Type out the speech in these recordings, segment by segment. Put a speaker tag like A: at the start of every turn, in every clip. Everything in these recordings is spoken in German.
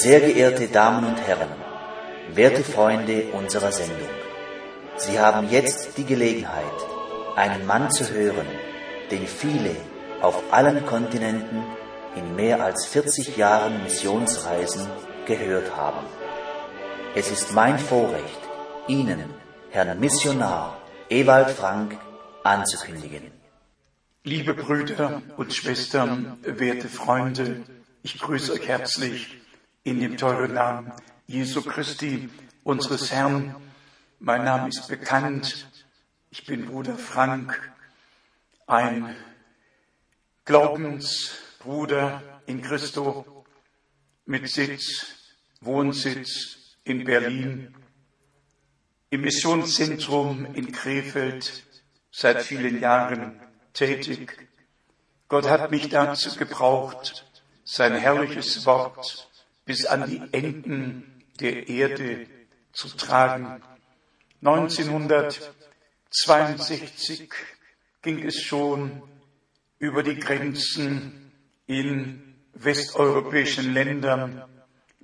A: Sehr geehrte Damen und Herren, werte Freunde unserer Sendung, Sie haben jetzt die Gelegenheit, einen Mann zu hören, den viele auf allen Kontinenten in mehr als 40 Jahren Missionsreisen gehört haben. Es ist mein Vorrecht, Ihnen, Herrn Missionar Ewald Frank, anzukündigen.
B: Liebe Brüder und Schwestern, werte Freunde, ich grüße euch herzlich in dem teuren Namen Jesu Christi, unseres Herrn. Mein Name ist bekannt. Ich bin Bruder Frank, ein Glaubensbruder in Christo mit Sitz, Wohnsitz in Berlin, im Missionszentrum in Krefeld seit vielen Jahren tätig. Gott hat mich dazu gebraucht, sein herrliches Wort bis an die Enden der Erde zu tragen. 1962 ging es schon über die Grenzen in westeuropäischen Ländern,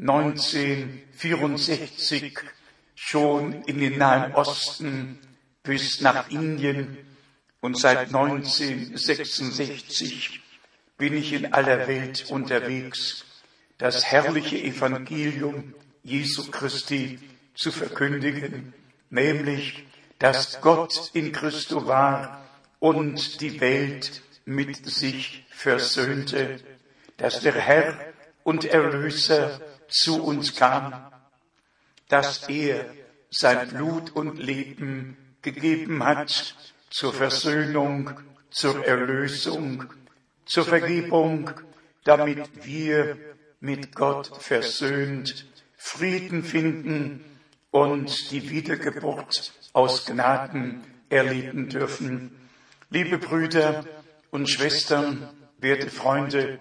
B: 1964 schon in den Nahen Osten bis nach Indien. Und seit 1966 bin ich in aller Welt unterwegs das herrliche Evangelium Jesu Christi zu verkündigen, nämlich, dass Gott in Christo war und die Welt mit sich versöhnte, dass der Herr und Erlöser zu uns kam, dass er sein Blut und Leben gegeben hat zur Versöhnung, zur Erlösung, zur Vergebung, damit wir mit Gott versöhnt, Frieden finden und die Wiedergeburt aus Gnaden erleben dürfen. Liebe Brüder und Schwestern, werte Freunde,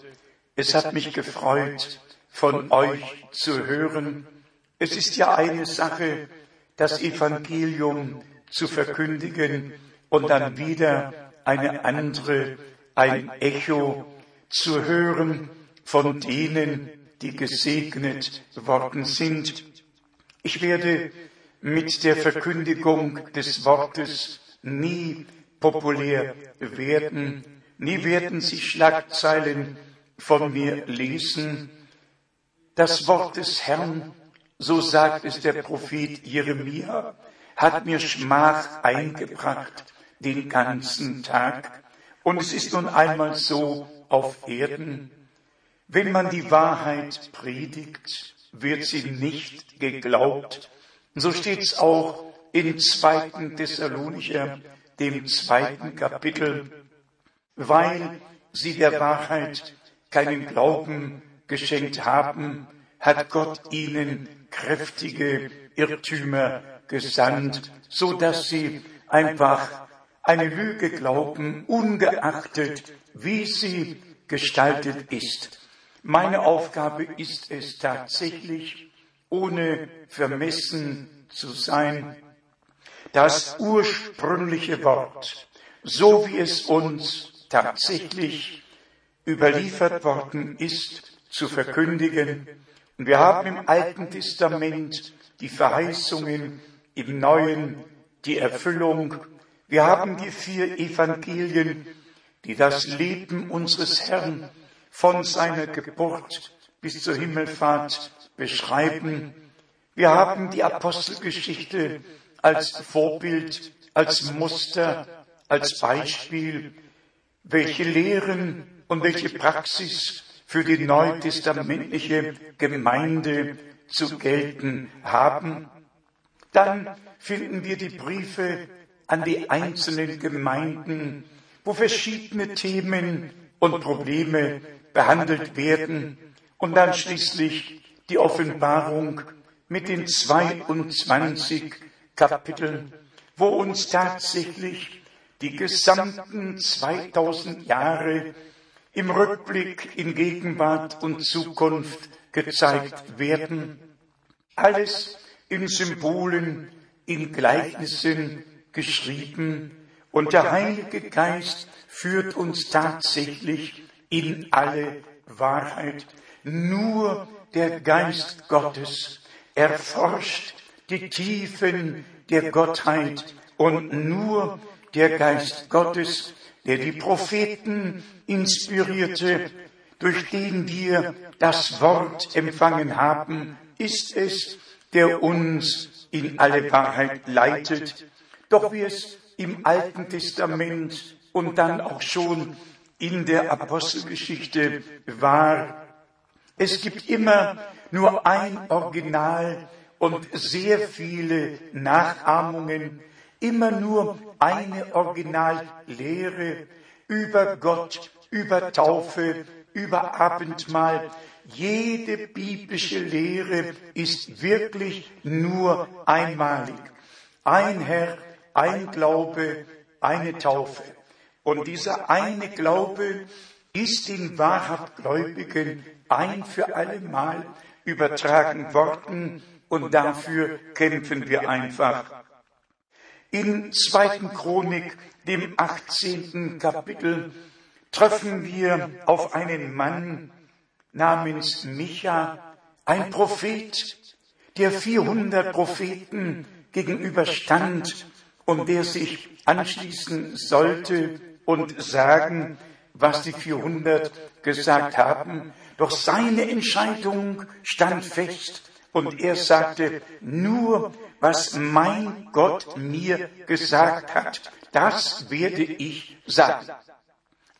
B: es hat mich gefreut, von euch zu hören. Es ist ja eine Sache, das Evangelium zu verkündigen und dann wieder eine andere, ein Echo zu hören, von denen, die gesegnet worden sind. Ich werde mit der Verkündigung des Wortes nie populär werden, nie werden Sie Schlagzeilen von mir lesen. Das Wort des Herrn, so sagt es der Prophet Jeremia, hat mir Schmach eingebracht den ganzen Tag. Und es ist nun einmal so auf Erden, wenn man die Wahrheit predigt, wird sie nicht geglaubt. So steht es auch in 2. Thessalonicher, dem zweiten Kapitel, weil sie der Wahrheit keinen Glauben geschenkt haben, hat Gott ihnen kräftige Irrtümer gesandt, so dass sie einfach eine Lüge glauben, ungeachtet, wie sie gestaltet ist. Meine Aufgabe ist es tatsächlich, ohne vermessen zu sein, das ursprüngliche Wort, so wie es uns tatsächlich überliefert worden ist, zu verkündigen. Und wir haben im Alten Testament die Verheißungen, im Neuen die Erfüllung. Wir haben die vier Evangelien, die das Leben unseres Herrn von seiner Geburt bis zur Himmelfahrt beschreiben. Wir haben die Apostelgeschichte als Vorbild, als Muster, als Beispiel, welche Lehren und welche Praxis für die neutestamentliche Gemeinde zu gelten haben. Dann finden wir die Briefe an die einzelnen Gemeinden, wo verschiedene Themen und Probleme behandelt werden und dann schließlich die Offenbarung mit den 22 Kapiteln, wo uns tatsächlich die gesamten 2000 Jahre im Rückblick in Gegenwart und Zukunft gezeigt werden. Alles in Symbolen, in Gleichnissen geschrieben und der Heilige Geist führt uns tatsächlich in alle Wahrheit. Nur der Geist Gottes erforscht die Tiefen der Gottheit und nur der Geist Gottes, der die Propheten inspirierte, durch den wir das Wort empfangen haben, ist es, der uns in alle Wahrheit leitet. Doch wie es im Alten Testament und dann auch schon in der Apostelgeschichte war, es gibt immer nur ein Original und sehr viele Nachahmungen, immer nur eine Originallehre über Gott, über Taufe, über Abendmahl. Jede biblische Lehre ist wirklich nur einmalig. Ein Herr, ein Glaube, eine Taufe. Und dieser eine Glaube ist den wahrhaft Gläubigen ein für allemal übertragen worden und dafür kämpfen wir einfach. In zweiten Chronik, dem 18. Kapitel, treffen wir auf einen Mann namens Micha, ein Prophet, der 400 Propheten gegenüberstand und der sich anschließen sollte und sagen, was die 400 gesagt haben. Doch seine Entscheidung stand fest und er sagte, nur was mein Gott mir gesagt hat, das werde ich sagen.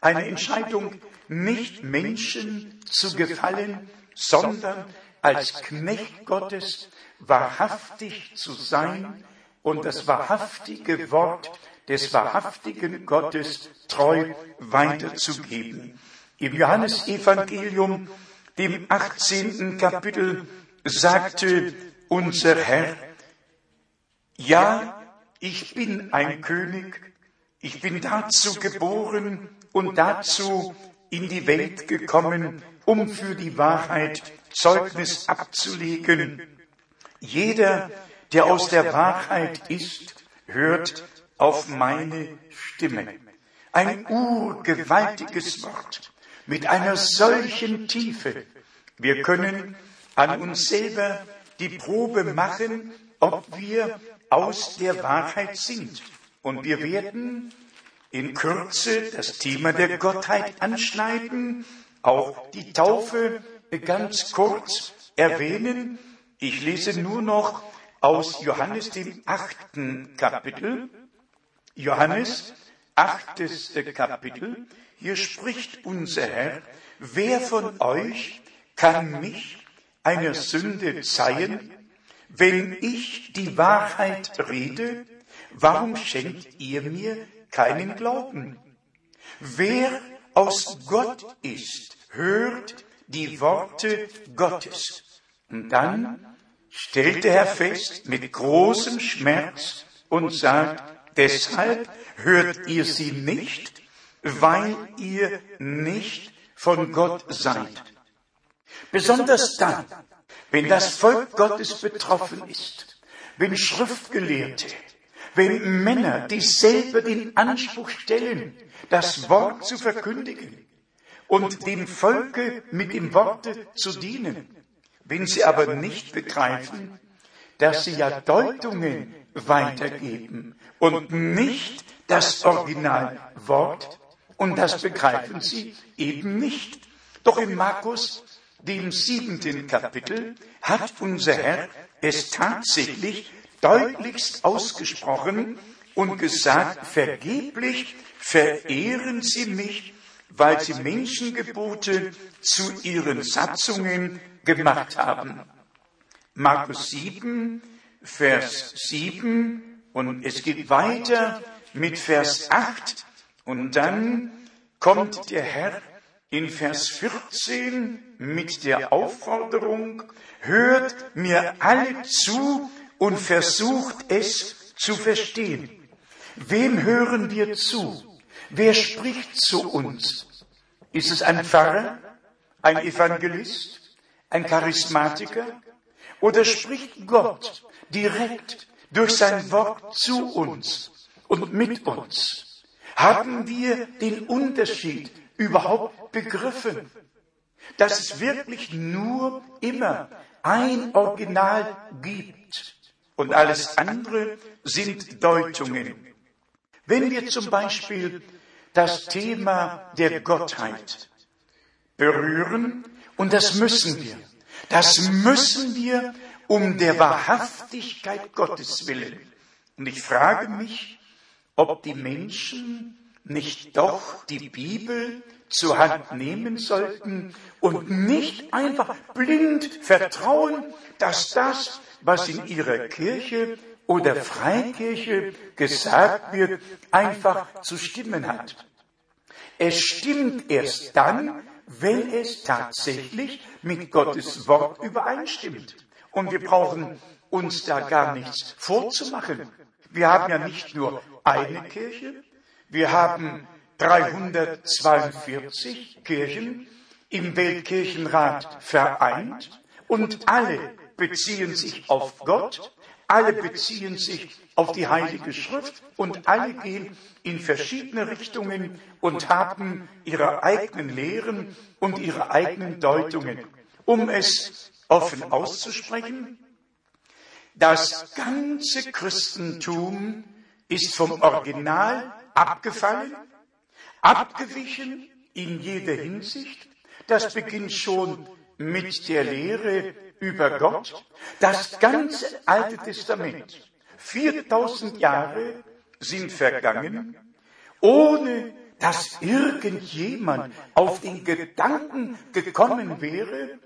B: Eine Entscheidung, nicht Menschen zu gefallen, sondern als Knecht Gottes wahrhaftig zu sein und das wahrhaftige Wort des wahrhaftigen Gottes treu weiterzugeben. Im Johannesevangelium, dem 18. Kapitel, sagte unser Herr, ja, ich bin ein König, ich bin dazu geboren und dazu in die Welt gekommen, um für die Wahrheit Zeugnis abzulegen. Jeder, der aus der Wahrheit ist, hört auf meine Stimme. Ein urgewaltiges Wort mit einer solchen Tiefe. Wir können an uns selber die Probe machen, ob wir aus der Wahrheit sind. Und wir werden in Kürze das Thema der Gottheit anschneiden, auch die Taufe ganz kurz erwähnen. Ich lese nur noch aus Johannes dem achten Kapitel. Johannes, achtes Kapitel. Hier spricht unser Herr, wer von euch kann mich einer Sünde zeihen, wenn ich die Wahrheit rede, warum schenkt ihr mir keinen Glauben? Wer aus Gott ist, hört die Worte Gottes. Und dann stellt der Herr fest mit großem Schmerz und sagt, deshalb hört ihr sie nicht, weil ihr nicht von Gott seid. Besonders dann, wenn das Volk Gottes betroffen ist, wenn Schriftgelehrte, wenn Männer, die selber den Anspruch stellen, das Wort zu verkündigen und dem Volke mit dem Worte zu dienen, wenn sie aber nicht begreifen, dass sie ja Deutungen weitergeben und nicht das Originalwort, und das begreifen sie eben nicht. Doch in Markus dem siebenten Kapitel, hat unser Herr es tatsächlich deutlichst ausgesprochen und gesagt, vergeblich verehren Sie mich, weil Sie Menschengebote zu Ihren Satzungen gemacht haben. Markus 7, Vers 7 und es geht weiter mit Vers 8 und dann kommt der Herr in Vers 14 mit der Aufforderung, hört mir alle zu und versucht es zu verstehen. Wem hören wir zu? Wer spricht zu uns? Ist es ein Pfarrer, ein Evangelist, ein Charismatiker? Oder spricht Gott direkt durch sein Wort zu uns und mit uns? Haben wir den Unterschied überhaupt begriffen? dass es wirklich nur immer ein Original gibt und alles andere sind Deutungen. Wenn wir zum Beispiel das Thema der Gottheit berühren, und das müssen wir, das müssen wir um der Wahrhaftigkeit Gottes willen. Und ich frage mich, ob die Menschen nicht doch die Bibel zur Hand nehmen sollten und nicht einfach blind vertrauen, dass das, was in ihrer Kirche oder Freikirche gesagt wird, einfach zu stimmen hat. Es stimmt erst dann, wenn es tatsächlich mit Gottes Wort übereinstimmt. Und wir brauchen uns da gar nichts vorzumachen. Wir haben ja nicht nur eine Kirche, wir haben 342 Kirchen im Weltkirchenrat vereint und alle beziehen sich auf Gott, alle beziehen sich auf die Heilige Schrift und alle gehen in verschiedene Richtungen und haben ihre eigenen Lehren und ihre eigenen Deutungen. Um es offen auszusprechen, das ganze Christentum ist vom Original abgefallen, abgewichen in jeder Hinsicht. Das beginnt schon mit der Lehre über Gott. Das ganze Alte Testament, 4000 Jahre sind vergangen, ohne dass irgendjemand auf den Gedanken gekommen wäre,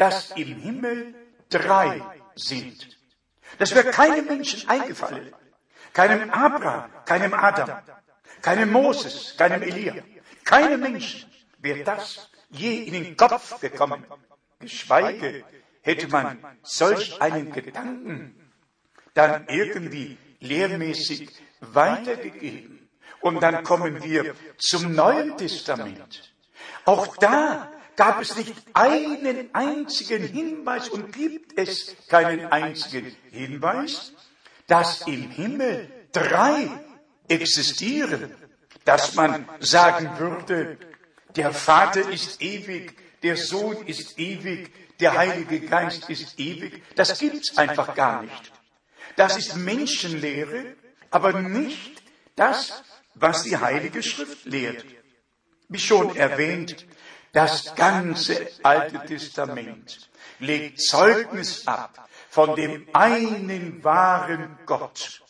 B: dass im Himmel drei sind. Das wäre keinem Menschen eingefallen. Keinem Abraham, keinem Adam, keinem Moses, keinem Elia. Keinem Menschen wäre das je in den Kopf gekommen. Geschweige hätte man solch einen Gedanken dann irgendwie lehrmäßig weitergegeben. Und dann kommen wir zum Neuen Testament. Auch da gab es nicht einen einzigen Hinweis und gibt es keinen einzigen Hinweis, dass im Himmel drei existieren, dass man sagen würde, der Vater ist ewig, der Sohn ist ewig, der Heilige Geist ist ewig. Das gibt's einfach gar nicht. Das ist Menschenlehre, aber nicht das, was die Heilige Schrift lehrt. Wie schon erwähnt, das ganze Alte Testament legt Zeugnis ab von dem einen wahren Gott.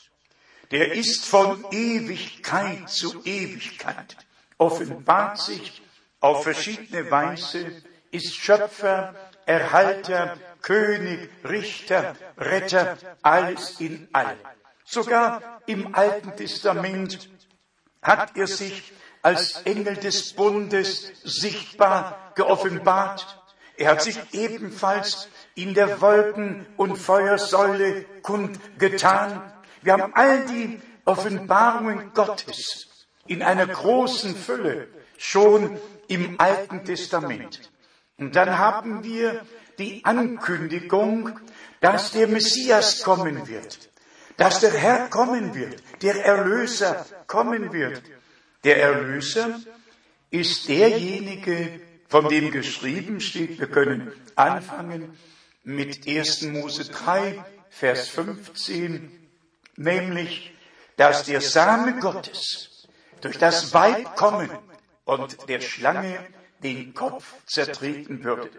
B: Der ist von Ewigkeit zu Ewigkeit, offenbart sich auf verschiedene Weise, ist Schöpfer, Erhalter, König, Richter, Retter, alles in all. Sogar im Alten Testament hat er sich als Engel des Bundes sichtbar geoffenbart. Er hat sich ebenfalls in der Wolken- und Feuersäule kundgetan. Wir haben all die Offenbarungen Gottes in einer großen Fülle schon im Alten Testament. Und dann haben wir die Ankündigung, dass der Messias kommen wird, dass der Herr kommen wird, der Erlöser kommen wird. Der Erlöser ist derjenige, von dem geschrieben steht, wir können anfangen mit 1. Mose 3, Vers 15, nämlich, dass der Same Gottes durch das Weib kommen und der Schlange den Kopf zertreten würde.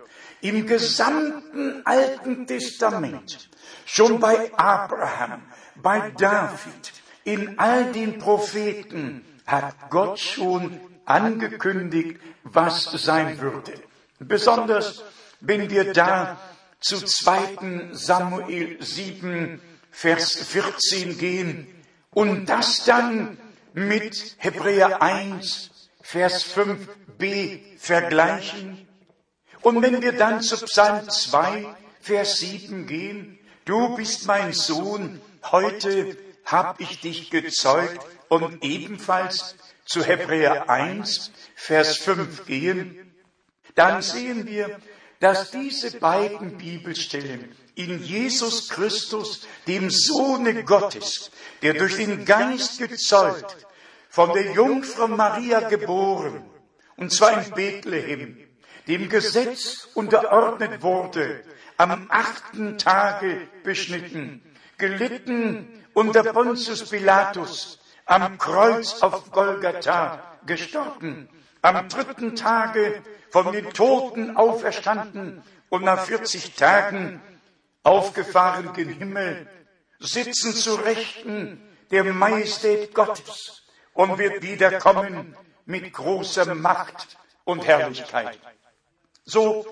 B: Im gesamten Alten Testament, schon bei Abraham, bei David, in all den Propheten, hat Gott schon angekündigt, was sein würde. Besonders wenn wir da zu 2. Samuel 7, Vers 14 gehen und das dann mit Hebräer 1, Vers 5b vergleichen. Und wenn wir dann zu Psalm 2, Vers 7 gehen, du bist mein Sohn, heute hab ich dich gezeugt, und ebenfalls zu Hebräer 1, Vers 5 gehen, dann sehen wir, dass diese beiden Bibelstellen in Jesus Christus, dem Sohne Gottes, der durch den Geist gezeugt, von der Jungfrau Maria geboren, und zwar in Bethlehem, dem Gesetz unterordnet wurde, am achten Tage beschnitten, gelitten unter Pontius Pilatus, am Kreuz auf Golgatha gestorben, am dritten Tage von den Toten auferstanden und nach 40 Tagen aufgefahren gen Himmel, sitzen zu Rechten der Majestät Gottes und wird wiederkommen mit großer Macht und Herrlichkeit. So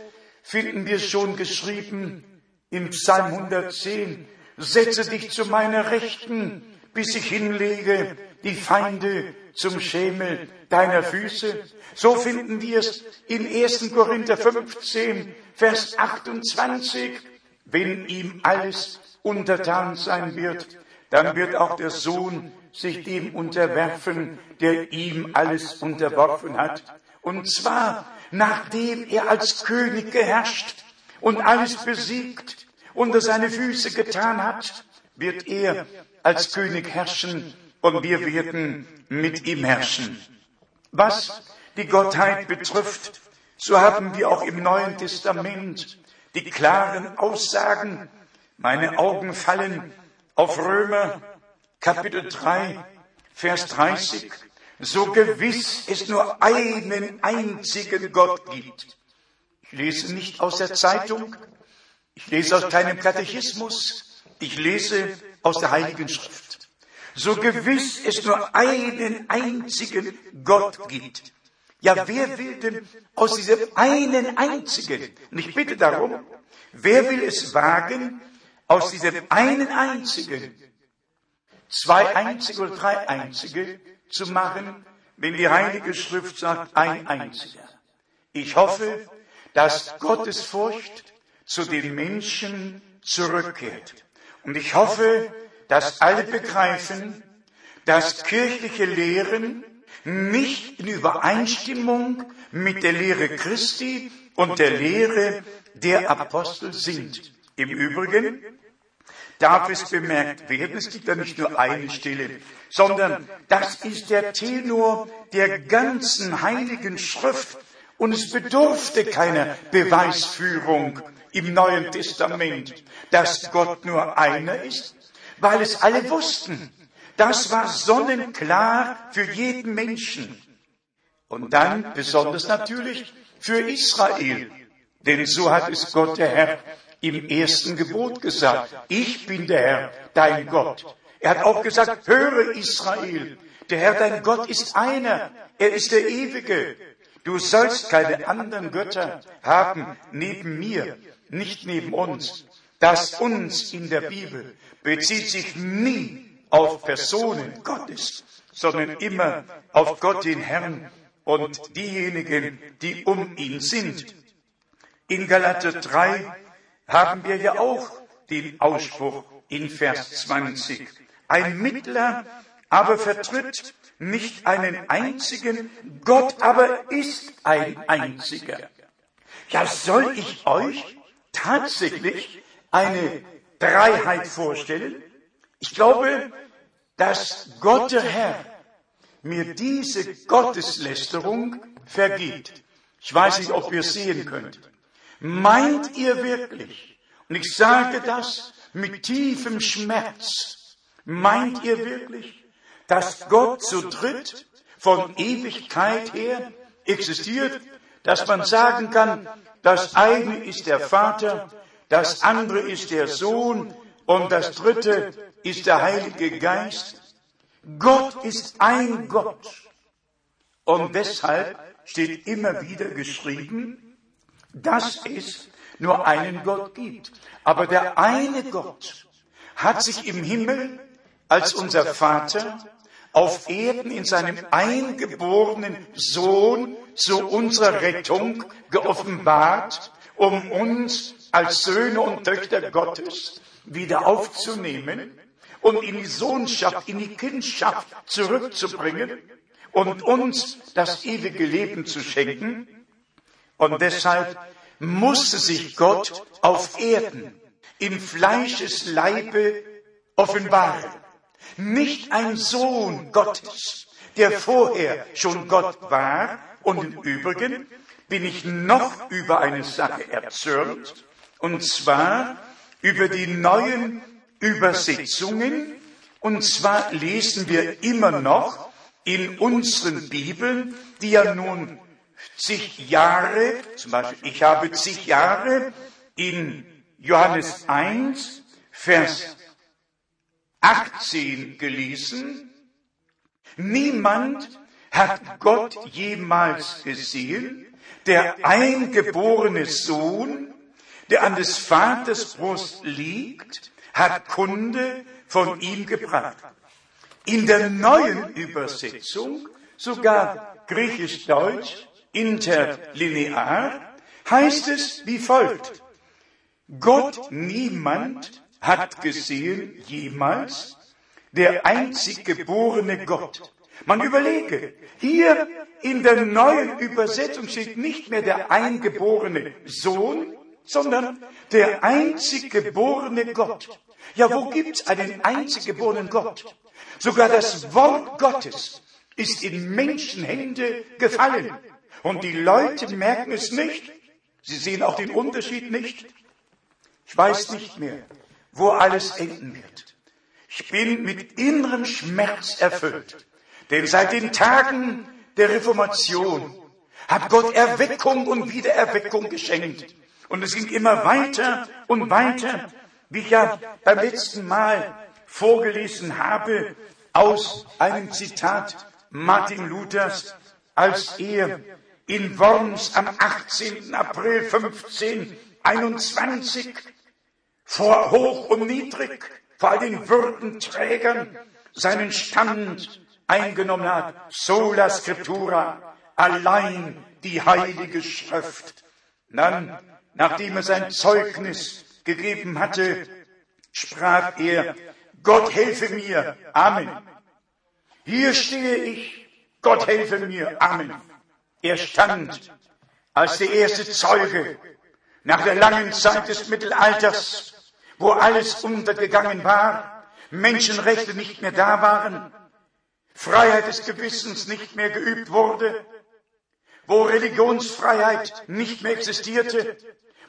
B: finden wir schon geschrieben im Psalm 110, setze dich zu meiner Rechten, bis ich hinlege die Feinde zum Schemel deiner Füße. So finden wir es in 1. Korinther 15, Vers 28. Wenn ihm alles untertan sein wird, dann wird auch der Sohn sich dem unterwerfen, der ihm alles unterworfen hat. Und zwar, nachdem er als König geherrscht und alles besiegt unter seine Füße getan hat, wird er als König herrschen und wir werden mit ihm herrschen. Was die Gottheit betrifft, so haben wir auch im Neuen Testament die klaren Aussagen. Meine Augen fallen auf Römer Kapitel 3, Vers 30. So gewiss es nur einen einzigen Gott gibt. Ich lese nicht aus der Zeitung, ich lese aus keinem Katechismus, ich lese aus der Heiligen Schrift. So gewiss es nur einen einzigen Gott gibt. Ja, wer will denn aus diesem einen einzigen, und ich bitte darum, wer will es wagen, aus diesem einen einzigen, zwei einzige oder drei einzige zu machen, wenn die Heilige Schrift sagt, ein einziger. Ich hoffe, dass Gottes Furcht zu den Menschen zurückkehrt. Und ich hoffe, dass alle begreifen, dass kirchliche Lehren nicht in Übereinstimmung mit der Lehre Christi und der Lehre der Apostel sind. Im Übrigen darf es bemerkt werden, es gibt da nicht nur eine Stelle, sondern das ist der Tenor der ganzen heiligen Schrift und es bedurfte keiner Beweisführung im Neuen Testament, dass Gott nur einer ist, weil es alle wussten. Das war sonnenklar für jeden Menschen. Und dann besonders natürlich für Israel. Denn so hat es Gott der Herr im ersten Gebot gesagt. Ich bin der Herr, dein Gott. Er hat auch gesagt, höre Israel, der Herr, dein Gott ist einer. Er ist der Ewige. Du sollst keine anderen Götter haben neben mir, nicht neben uns. Das uns in der Bibel bezieht sich nie auf Personen Gottes, sondern immer auf Gott den Herrn und diejenigen, die um ihn sind. In Galater 3 haben wir ja auch den Ausspruch in Vers 20. Ein Mittler aber vertritt nicht einen einzigen, Gott aber ist ein einziger. Ja, soll ich euch tatsächlich eine Dreiheit vorstellen? Ich glaube, dass Gott der Herr mir diese Gotteslästerung vergibt. Ich weiß nicht, ob ihr sehen könnt. Meint ihr wirklich, und ich sage das mit tiefem Schmerz, meint ihr wirklich, dass Gott zu dritt von Ewigkeit her existiert, dass man sagen kann, das eine ist der Vater, das andere ist der Sohn und das dritte ist der Heilige Geist. Gott ist ein Gott. Und deshalb steht immer wieder geschrieben, dass es nur einen Gott gibt. Aber der eine Gott hat sich im Himmel als unser Vater auf Erden in seinem eingeborenen Sohn zu unserer Rettung geoffenbart, um uns als Söhne und Töchter Gottes wieder aufzunehmen und in die Sohnschaft, in die Kindschaft zurückzubringen und uns das ewige Leben zu schenken. Und deshalb musste sich Gott auf Erden im Fleischesleibe offenbaren. Nicht ein Sohn Gottes, der vorher schon Gott war und im Übrigen bin ich noch über eine Sache erzürnt, und zwar über die neuen Übersetzungen. Und zwar lesen wir immer noch in unseren Bibeln, die ja nun zig Jahre, zum Beispiel ich habe zig Jahre in Johannes 1, Vers 18 gelesen. Niemand hat Gott jemals gesehen. Der eingeborene Sohn, der an des Vaters Brust liegt, hat Kunde von ihm gebracht. In der neuen Übersetzung, sogar griechisch-deutsch, interlinear, heißt es wie folgt. Gott niemand hat gesehen jemals, der einzig geborene Gott. Man überlege, hier in der neuen Übersetzung steht nicht mehr der eingeborene Sohn, sondern der einzig geborene Gott. Ja, wo gibt's einen einzig geborenen Gott? Sogar das Wort Gottes ist in Menschenhände gefallen. Und die Leute merken es nicht. Sie sehen auch den Unterschied nicht. Ich weiß nicht mehr, wo alles enden wird. Ich bin mit innerem Schmerz erfüllt. Denn seit den Tagen der Reformation hat Gott Erweckung und Wiedererweckung geschenkt. Und es ging immer weiter und weiter, wie ich ja beim letzten Mal vorgelesen habe, aus einem Zitat Martin Luthers, als er in Worms am 18. April 1521 vor hoch und niedrig, vor all den Würdenträgern seinen Stand eingenommen hat. Sola Scriptura, allein die Heilige Schrift. Dann, nachdem er sein Zeugnis gegeben hatte, sprach er, Gott helfe mir, Amen. Hier stehe ich, Gott helfe mir, Amen. Er stand als der erste Zeuge nach der langen Zeit des Mittelalters, wo alles untergegangen war, Menschenrechte nicht mehr da waren, Freiheit des Gewissens nicht mehr geübt wurde, wo Religionsfreiheit nicht mehr existierte,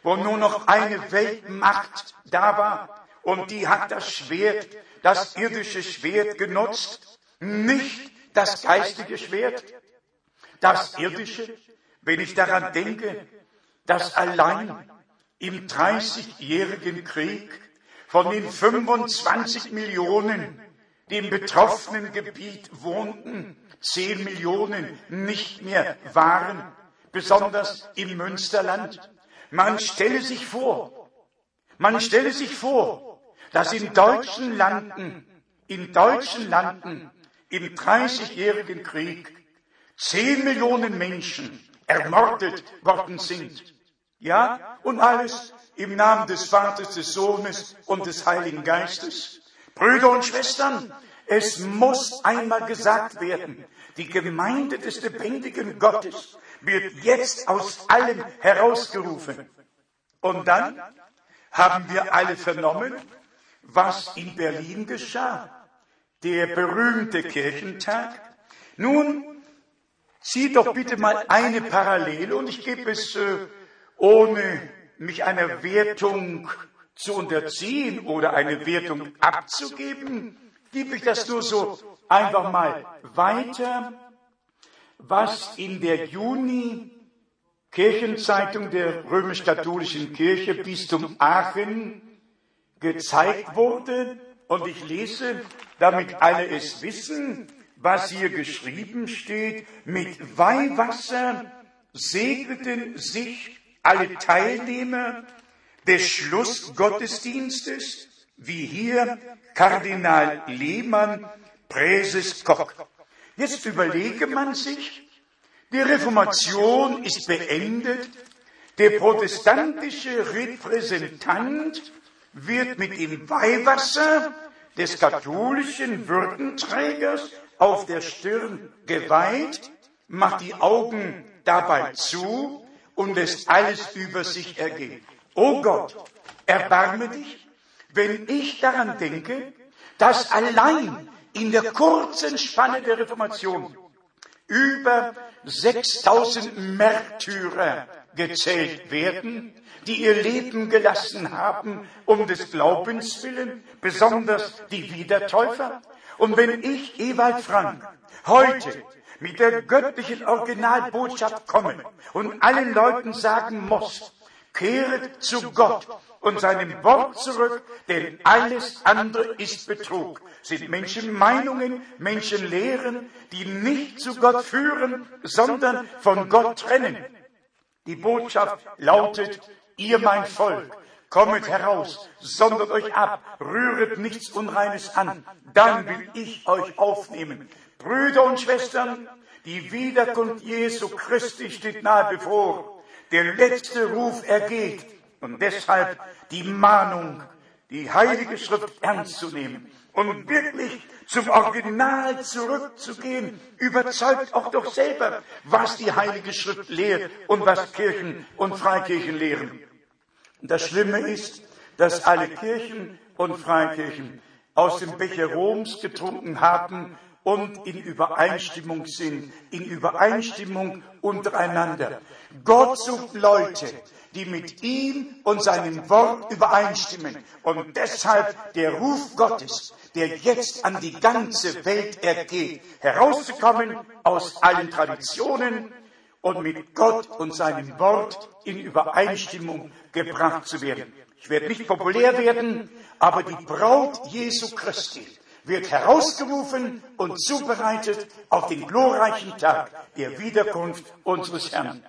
B: wo nur noch eine Weltmacht da war und die hat das Schwert, das irdische Schwert genutzt, nicht das geistige Schwert, das irdische, wenn ich daran denke, dass allein im 30-jährigen Krieg von den 25 Millionen die im betroffenen Gebiet wohnten, zehn Millionen nicht mehr waren, besonders im Münsterland. Man stelle sich vor, man stelle sich vor, dass in deutschen Landen, in deutschen Landen im 30-jährigen Krieg zehn Millionen Menschen ermordet worden sind. Ja, und alles im Namen des Vaters, des Sohnes und des Heiligen Geistes. Brüder und Schwestern, es muss einmal gesagt werden, die Gemeinde des lebendigen Gottes wird jetzt aus allem herausgerufen. Und dann haben wir alle vernommen, was in Berlin geschah. Der berühmte Kirchentag. Nun, zieh doch bitte mal eine Parallele und ich gebe es äh, ohne mich einer Wertung zu unterziehen oder eine Wertung abzugeben, gebe ich das nur so einfach mal weiter, was in der Juni Kirchenzeitung der römisch-katholischen Kirche Bistum Aachen gezeigt wurde. Und ich lese, damit alle es wissen, was hier geschrieben steht. Mit Weihwasser segneten sich alle Teilnehmer des Schlussgottesdienstes, wie hier Kardinal Lehmann, Präses Koch. Jetzt überlege man sich, die Reformation ist beendet, der protestantische Repräsentant wird mit dem Weihwasser des katholischen Würdenträgers auf der Stirn geweiht, macht die Augen dabei zu und lässt alles über sich ergehen. Oh Gott, erbarme dich, wenn ich daran denke, dass allein in der kurzen Spanne der Reformation über 6000 Märtyrer gezählt werden, die ihr Leben gelassen haben um des Glaubens willen, besonders die Wiedertäufer. Und wenn ich, Ewald Frank, heute mit der göttlichen Originalbotschaft komme und allen Leuten sagen muss, kehret zu Gott und seinem Wort zurück, denn alles andere ist Betrug, sind Menschenmeinungen, Menschenlehren, die nicht zu Gott führen, sondern von Gott trennen. Die Botschaft lautet, ihr mein Volk, kommet heraus, sondert euch ab, rühret nichts Unreines an, dann will ich euch aufnehmen. Brüder und Schwestern, die Wiederkunft Jesu Christi steht nahe bevor. Der letzte Ruf ergeht und deshalb die Mahnung, die Heilige Schrift ernst zu nehmen und wirklich zum Original zurückzugehen, überzeugt auch doch selber, was die Heilige Schrift lehrt und was Kirchen und Freikirchen lehren. Das Schlimme ist, dass alle Kirchen und Freikirchen aus dem Becher Roms getrunken haben und in Übereinstimmung sind, in Übereinstimmung untereinander. Gott sucht Leute, die mit ihm und seinem Wort übereinstimmen. Und deshalb der Ruf Gottes, der jetzt an die ganze Welt ergeht, herauszukommen aus allen Traditionen und mit Gott und seinem Wort in Übereinstimmung gebracht zu werden. Ich werde nicht populär werden, aber die Braut Jesu Christi wird herausgerufen und zubereitet auf den glorreichen Tag der Wiederkunft unseres Herrn.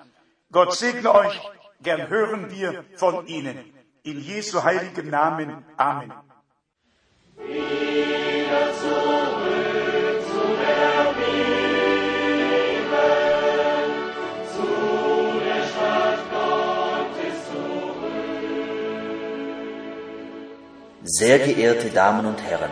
B: Gott segne euch, gern hören wir von Ihnen. In Jesu heiligem Namen. Amen.
A: Sehr geehrte Damen und Herren,